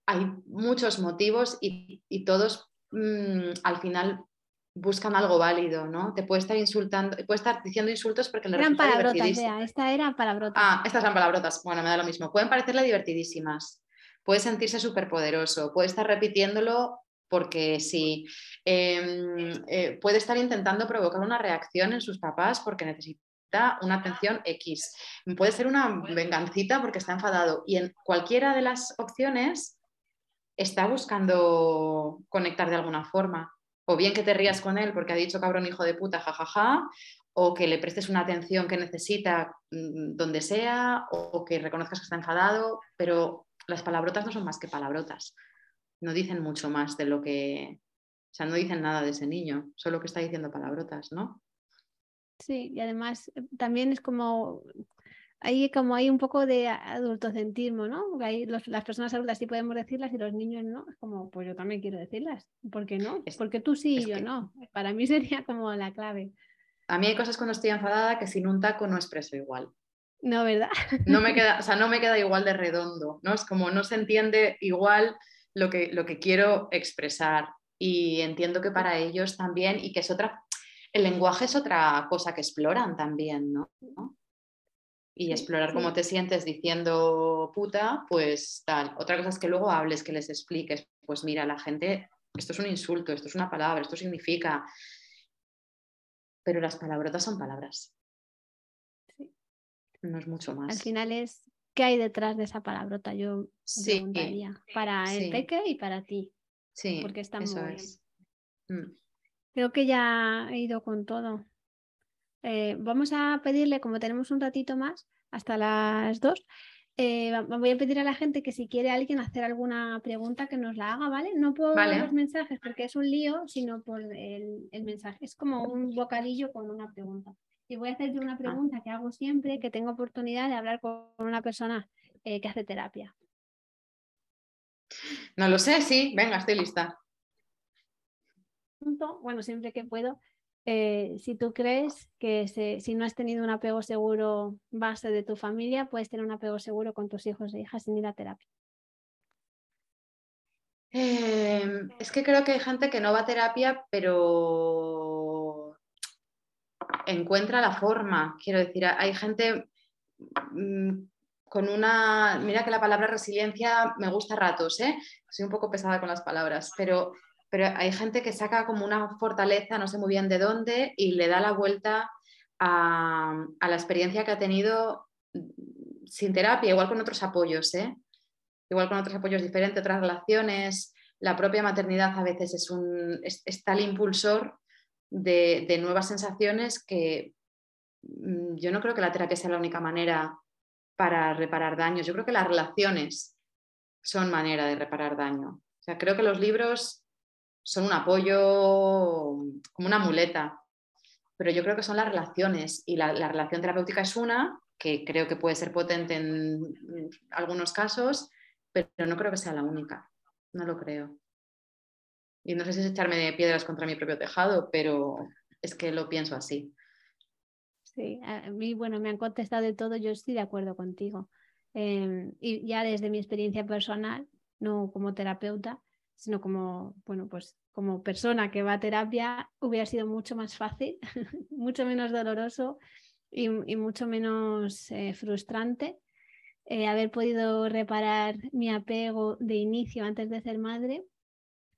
hay muchos motivos y, todos mm, al final buscan algo válido, ¿no? Te puede estar insultando, puede estar diciendo insultos porque le Eran palabrotas, esta era palabrotas. Ah, estas eran palabrotas. Bueno, me da lo mismo. Pueden parecerle divertidísimas. Puede sentirse súper poderoso. Puede estar repitiéndolo porque sí. Em, eh, puede estar intentando provocar una reacción en sus papás porque necesita una atención X. Puede ser una vengancita porque está enfadado. Y en cualquiera de las opciones está buscando conectar de alguna forma o bien que te rías con él porque ha dicho cabrón hijo de puta, jajaja, o que le prestes una atención que necesita mm, donde sea, o que reconozcas que está enfadado, pero las palabrotas no son más que palabrotas, no dicen mucho más de lo que, o sea, no dicen nada de ese niño, solo que está diciendo palabrotas, ¿no? Sí, y además eh, también es como hay como hay un poco de adultocentrismo, ¿no? Porque las personas adultas sí podemos decirlas y los niños no. Es como, pues yo también quiero decirlas. ¿Por qué no? Porque tú sí y yo no. Para mí sería como la clave. A mí hay cosas cuando estoy enfadada que sin un taco no expreso igual. No, ¿verdad? No me queda, o sea, no me queda igual de redondo, ¿no? Es como no se entiende igual lo que, lo que quiero expresar. Y entiendo que para ellos también, y que es otra, el lenguaje es otra cosa que exploran también, ¿no? Y explorar cómo te sientes diciendo puta, pues tal. Otra cosa es que luego hables, que les expliques, pues mira, la gente, esto es un insulto, esto es una palabra, esto significa, pero las palabrotas son palabras. No es mucho más. Al final es qué hay detrás de esa palabrota, yo sí, preguntaría, para el peque y para ti. Sí, porque está muy mm. Creo que ya he ido con todo. Eh, vamos a pedirle, como tenemos un ratito más, hasta las dos, eh, voy a pedir a la gente que si quiere alguien hacer alguna pregunta que nos la haga, ¿vale? No por los mensajes porque es un lío, sino por el, mensaje. Es como un bocadillo con una pregunta. Y voy a hacerte una ah. pregunta que hago siempre, que tengo oportunidad de hablar con una persona eh, que hace terapia. No lo sé, sí, venga, estoy lista. Bueno, siempre que puedo, eh, si tú crees que si no has tenido un apego seguro base de tu familia, puedes tener un apego seguro con tus hijos e hijas sin ir a terapia. Em, es que creo que hay gente que no va a terapia, pero encuentra la forma. Quiero decir, hay gente mm, con una. Mira que la palabra resiliencia me gusta a ratos, ¿eh? Soy un poco pesada con las palabras, pero pero hay gente que saca como una fortaleza, no sé muy bien de dónde, y le da la vuelta a, la experiencia que ha tenido sin terapia, igual con otros apoyos, ¿eh? igual con otros apoyos diferentes, otras relaciones. La propia maternidad a veces es, un, es, tal impulsor de, nuevas sensaciones que mm, yo no creo que la terapia sea la única manera para reparar daños. Yo creo que las relaciones son manera de reparar daño. O sea, creo que los libros son un apoyo, como una muleta, pero yo creo que son las relaciones y la, relación terapéutica es una que creo que puede ser potente en algunos casos, pero no creo que sea la única. No lo creo. Y no sé si es echarme piedras contra mi propio tejado, pero es que lo pienso así. Sí, a mí, bueno, me han contestado de todo, yo estoy de acuerdo contigo. Em, y ya desde mi experiencia personal, no como terapeuta, sino como, bueno, pues como persona que va a terapia, hubiera sido mucho más fácil, mucho menos doloroso y, mucho menos eh, frustrante eh, haber podido reparar mi apego de inicio antes de ser madre,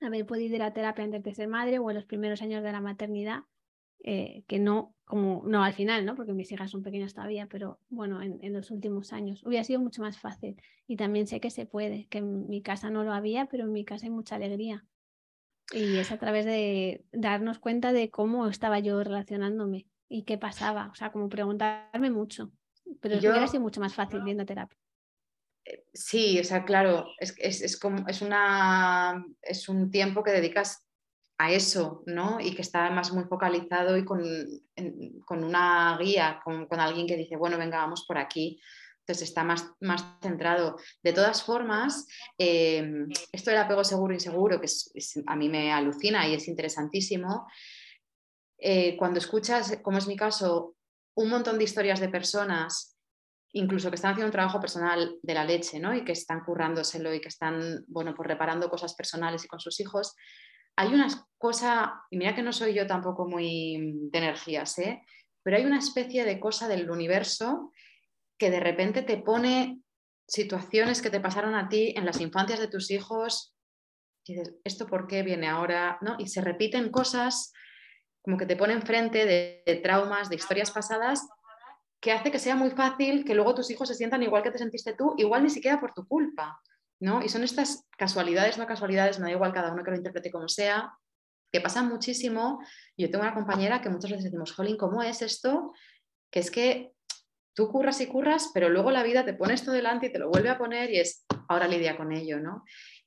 haber podido ir a terapia antes de ser madre o en los primeros años de la maternidad, eh, que no, como, no al final, ¿no? porque mis hijas son pequeñas todavía, pero bueno, en, en, los últimos años hubiera sido mucho más fácil. Y también sé que se puede, que en mi casa no lo había, pero en mi casa hay mucha alegría. Y es a través de darnos cuenta de cómo estaba yo relacionándome y qué pasaba. O sea, como preguntarme mucho. Pero yo, hubiera sido mucho más fácil viendo terapia. Eh, sí, o sea, claro, es, es, es, como, es, una, es un tiempo que dedicas a eso, ¿no? Y que está más muy focalizado y con, con una guía, con, alguien que dice, bueno, venga, vamos por aquí. Entonces está más, más centrado. De todas formas, eh, esto del apego seguro-inseguro, que a mí me alucina y es interesantísimo, eh, cuando escuchas, como es mi caso, un montón de historias de personas, incluso que están haciendo un trabajo personal de la leche, ¿no? Y que están currándoselo y que están, bueno, pues reparando cosas personales y con sus hijos, hay una cosa, y mira que no soy yo tampoco muy de energías, ¿eh? pero hay una especie de cosa del universo que de repente te pone situaciones que te pasaron a ti en las infancias de tus hijos, y dices, ¿esto por qué viene ahora? ¿No? Y se repiten cosas como que te pone enfrente de, traumas, de historias pasadas, que hace que sea muy fácil que luego tus hijos se sientan igual que te sentiste tú, igual ni siquiera por tu culpa, Y son estas casualidades, no casualidades, me da igual cada uno que lo interprete como sea, que pasan muchísimo. Yo tengo una compañera que muchas veces decimos, Jolín, ¿cómo es esto? Que es que tú curras y curras, pero luego la vida te pone esto delante y te lo vuelve a poner y es, ahora lidia con ello, ¿no?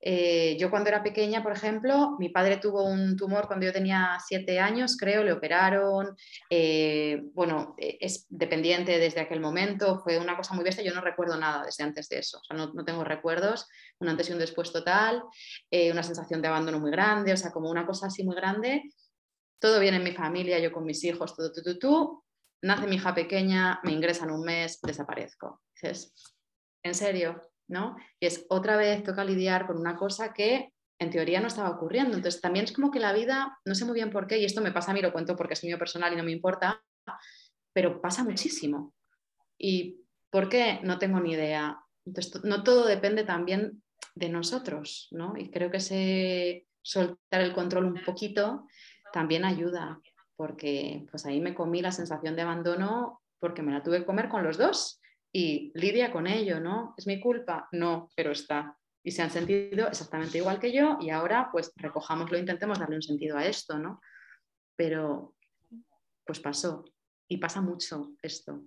Eh, yo cuando era pequeña, por ejemplo, mi padre tuvo un tumor cuando yo tenía siete años, creo, le operaron, eh, bueno, eh, es dependiente desde aquel momento, fue una cosa muy bestia, yo no recuerdo nada desde antes de eso, o sea, no, tengo recuerdos, un antes y un después total, una sensación de abandono muy grande, o sea, como una cosa así muy grande, todo viene en mi familia, yo con mis hijos, todo, tú, tú, tú, nace mi hija pequeña, me ingresan un mes, desaparezco. Dices, ¿en serio? ¿no? Y es otra vez toca lidiar con una cosa que en teoría no estaba ocurriendo. Entonces también es como que la vida, no sé muy bien por qué, y esto me pasa a mí, lo cuento porque es mío personal y no me importa, pero pasa muchísimo. ¿Y por qué? No tengo ni idea. Entonces no todo depende también de nosotros, ¿no? Y creo que ese soltar el control un poquito también ayuda, porque pues ahí me comí la sensación de abandono porque me la tuve que comer con los dos y lidia con ello, ¿no? ¿Es mi culpa? No, pero está. Y se han sentido exactamente igual que yo y ahora pues recojámoslo, intentemos darle un sentido a esto, ¿no? Pero pues pasó y pasa mucho esto.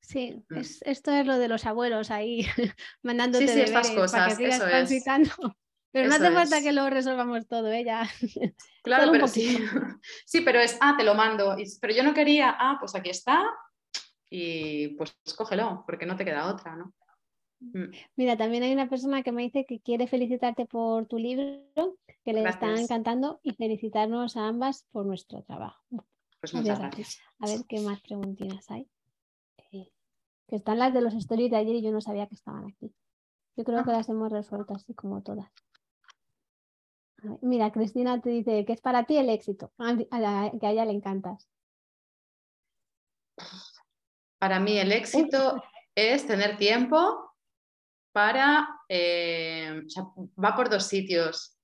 Sí, mm. esto es lo de los abuelos ahí mandándote sí, sí, estas cosas, para que eso transitando. Pero no hace falta que lo resolvamos todo, ella. ¿eh? Claro, pero sí. Sí, pero es, ah, te lo mando. Pero yo no quería, ah, pues aquí está, y pues cógelo, porque no te queda otra, ¿no? Mm. Mira, también hay una persona que me dice que quiere felicitarte por tu libro, que le está encantando y felicitarnos a ambas por nuestro trabajo. Pues muchas gracias. A ver qué más preguntinas hay. Eh, que están las de los stories de ayer y yo no sabía que estaban aquí. Yo creo que ah. las hemos resuelto así como todas. Mira, Cristina te dice que es para ti el éxito, que a ella le encantas. Para mí el éxito es tener tiempo para, eh, o sea, va por dos sitios.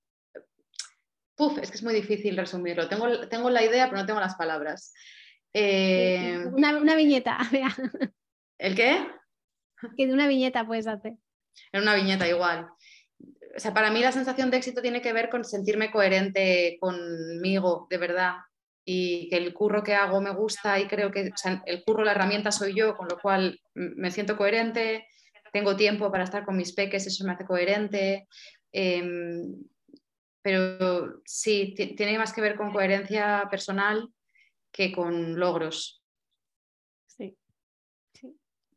Puf, es que es muy difícil resumirlo. Tengo, tengo la idea, pero no tengo las palabras. Eh, una, viñeta, ¿El qué? Que de una viñeta puedes hacer. En una viñeta igual. O sea, para mí la sensación de éxito tiene que ver con sentirme coherente conmigo, de verdad y que el curro que hago me gusta y creo que el curro, la herramienta soy yo, con lo cual me siento coherente, tengo tiempo para estar con mis peques, eso me hace coherente. Em, pero sí, tiene más que ver con coherencia personal que con logros. Sí,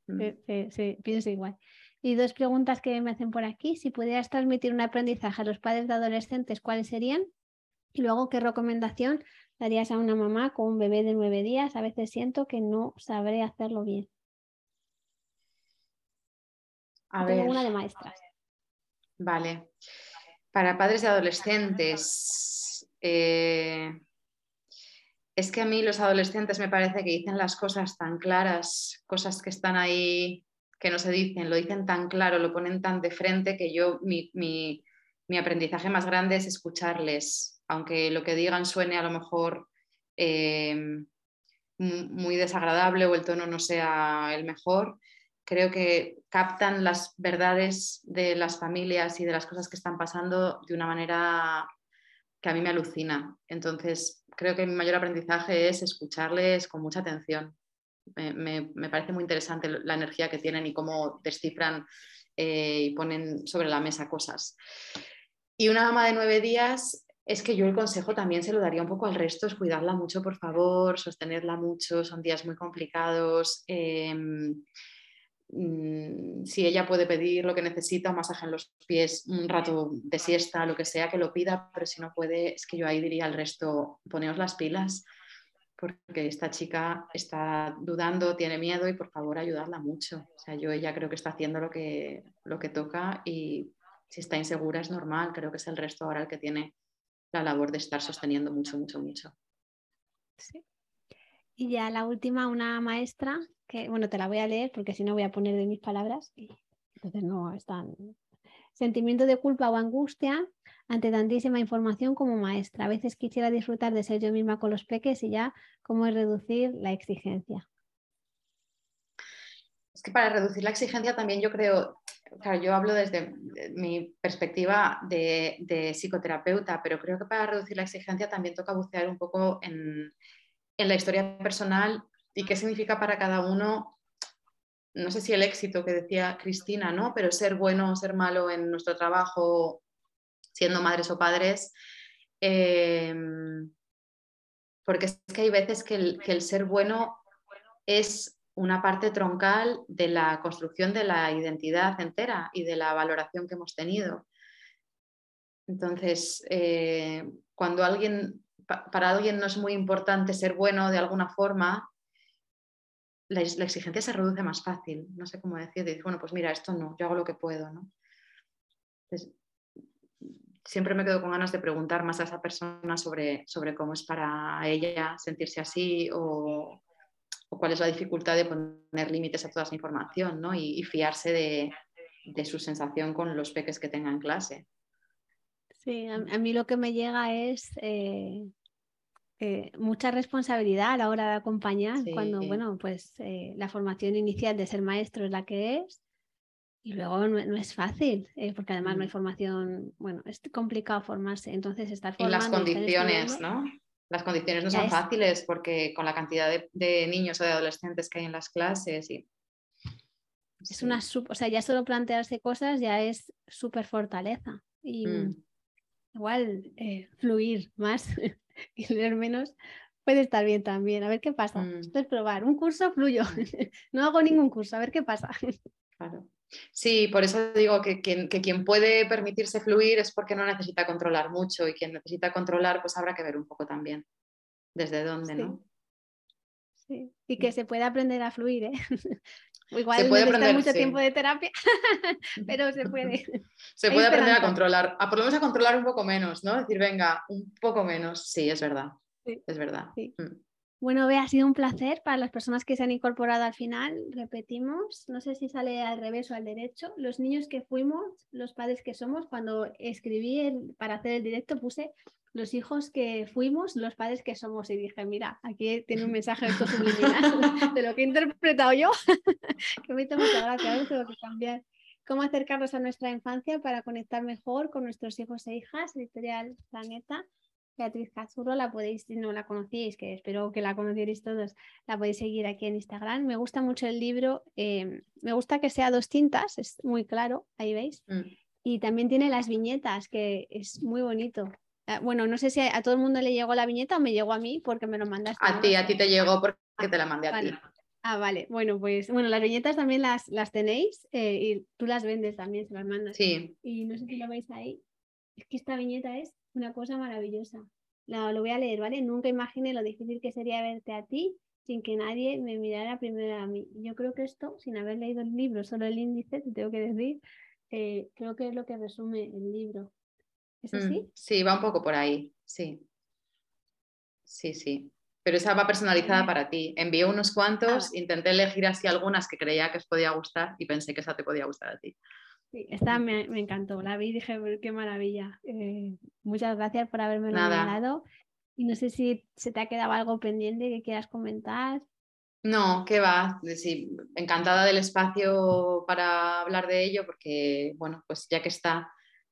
Mm. Sí, sí, pienso igual. Y dos preguntas que me hacen por aquí. Si pudieras transmitir un aprendizaje a los padres de adolescentes, ¿cuáles serían? Y luego, ¿qué recomendación darías a una mamá con un bebé de nueve días? A veces siento que no sabré hacerlo bien. A ver. una de maestras. Vale. Para padres de adolescentes, eh, es que a mí los adolescentes me parece que dicen las cosas tan claras, cosas que están ahí que no se dicen, lo dicen tan claro, lo ponen tan de frente que yo mi, aprendizaje más grande es escucharles, aunque lo que digan suene a lo mejor eh, muy desagradable o el tono no sea el mejor, creo que captan las verdades de las familias y de las cosas que están pasando de una manera que a mí me alucina. Entonces, creo que mi mayor aprendizaje es escucharles con mucha atención me, parece muy interesante la energía que tienen y cómo descifran eh, y ponen sobre la mesa cosas. Y una mamá de nueve días, es que yo el consejo también se lo daría un poco al resto, es cuidarla mucho, por favor, sostenerla mucho, son días muy complicados. Em, mm, si ella puede pedir lo que necesita, un masaje en los pies, un rato de siesta, lo que sea, que lo pida, pero si no puede, es que yo ahí diría al resto, poneos las pilas, porque esta chica está dudando, tiene miedo y por favor ayudarla mucho. O sea, yo ella creo que está haciendo lo que, lo que toca y si está insegura es normal, creo que es el resto ahora el que tiene la labor de estar sosteniendo mucho, mucho, mucho. Sí. Y ya la última, una maestra, que bueno, te la voy a leer porque si no voy a poner de mis palabras y entonces no están. Sentimiento de culpa o angustia ante tantísima información como maestra. A veces quisiera disfrutar de ser yo misma con los peques y ya cómo es reducir la exigencia. Es que para reducir la exigencia también yo creo, claro, yo hablo desde mi perspectiva de, psicoterapeuta, pero creo que para reducir la exigencia también toca bucear un poco en, en la historia personal y qué significa para cada uno no sé si el éxito que decía Cristina, ¿no? Pero ser bueno o ser malo en nuestro trabajo siendo madres o padres. Em, porque es que hay veces que el, ser bueno es una parte troncal de la construcción de la identidad entera y de la valoración que hemos tenido. Entonces, eh, cuando alguien, para alguien no es muy importante ser bueno de alguna forma, la, exigencia se reduce más fácil. No sé cómo decir, bueno, pues mira, esto no, yo hago lo que puedo. ¿no? siempre me quedo con ganas de preguntar más a esa persona sobre, sobre cómo es para ella sentirse así o, cuál es la dificultad de poner límites a toda esa información ¿no? y, fiarse de, su sensación con los peques que tenga en clase. Sí, a, mí lo que me llega es eh, eh, mucha responsabilidad a la hora de acompañar, cuando, bueno, pues eh, la formación inicial de ser maestro es la que es, y luego no, es fácil, eh, porque además no hay mm. formación, bueno, es complicado formarse, entonces estar formando... Y las condiciones, ¿no? Las condiciones no son fáciles porque con la cantidad de, niños o de adolescentes que hay en las clases y... Es una, o sea, ya solo plantearse cosas ya es súper fortaleza. Y mm. igual fluir más y leer menos puede estar bien también. A ver qué pasa. Mm. Esto es probar. Un curso fluyo. no hago ningún curso, a ver qué pasa. Claro. Sí, por eso digo que quien, puede permitirse fluir es porque no necesita controlar mucho y quien necesita controlar, pues habrá que ver un poco también desde dónde, ¿no? Sí, y que se puede aprender a fluir, ¿eh? Igual se puede aprender, mucho tiempo de terapia, pero se puede. Se puede aprender a controlar, a por lo menos a controlar un poco menos, ¿no? Decir, venga, un poco menos. Sí, es verdad. Es verdad. Mm. Bueno, Bea, ha sido un placer para las personas que se han incorporado al final. Repetimos, no sé si sale al revés o al derecho. Los niños que fuimos, los padres que somos, cuando escribí para hacer el directo puse los hijos que fuimos, los padres que somos. Y dije, mira, aquí tiene un mensaje de, de lo que he interpretado yo, que me hizo mucha gracia, a tengo que cambiar. ¿Cómo acercarnos a nuestra infancia para conectar mejor con nuestros hijos e hijas? Editorial Planeta. Beatriz Cazurro, la podéis, si no la conocíais, que espero que la conocierais todos, la podéis seguir aquí en Instagram. Me gusta mucho el libro, em, me gusta que sea dos tintas, es muy claro, ahí veis. Mm. Y también tiene las viñetas, que es muy bonito. Ah, bueno, no sé si a, todo el mundo le llegó la viñeta o me llegó a mí porque me lo mandaste. A ti, a ti te llegó porque te la mandé a ti. Ah, vale. Bueno, pues bueno, las viñetas también las, las tenéis eh, y tú las vendes también, se las mandas. Sí. Y no sé si lo veis ahí. Es que esta viñeta es una cosa maravillosa. lo voy a leer, ¿vale? Nunca imaginé lo difícil que sería verte a ti sin que nadie me mirara primero a mí. Yo creo que esto, sin haber leído el libro, solo el índice, te tengo que decir, eh, creo que es lo que resume el libro. ¿Es así? Mm, sí, va un poco por ahí, sí. Sí, sí. Pero esa va personalizada para ti. Envié unos cuantos, ah, intenté elegir así algunas que creía que os podía gustar y pensé que esa te podía gustar a ti. Sí, esta me, encantó, la vi y dije, qué maravilla. Eh, muchas gracias por haberme regalado. Y no sé si se te ha quedado algo pendiente que quieras comentar. No, qué va. Sí, encantada del espacio para hablar de ello, porque, bueno, pues ya que está,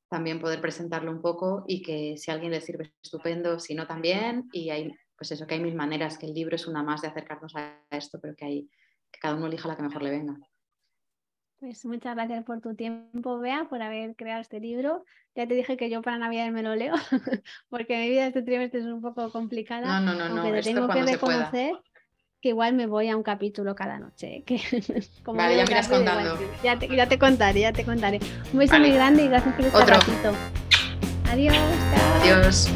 también poder presentarlo un poco y que si a alguien le sirve estupendo, si no también. Y hay, pues eso, que hay mil maneras, que el libro es una más de acercarnos a esto, pero que, hay, que cada uno elija la que mejor le venga. Pues muchas gracias por tu tiempo, Bea, por haber creado este libro. Ya te dije que yo para Navidad me lo leo, porque mi vida este trimestre es un poco complicada. No, no, no, no. Tengo que reconocer que igual me voy a un capítulo cada noche. Que, como vale, ya me irás contando. ya, te, ya te, contaré, ya te contaré. Un beso muy grande y gracias por este ratito. Adiós. Adiós.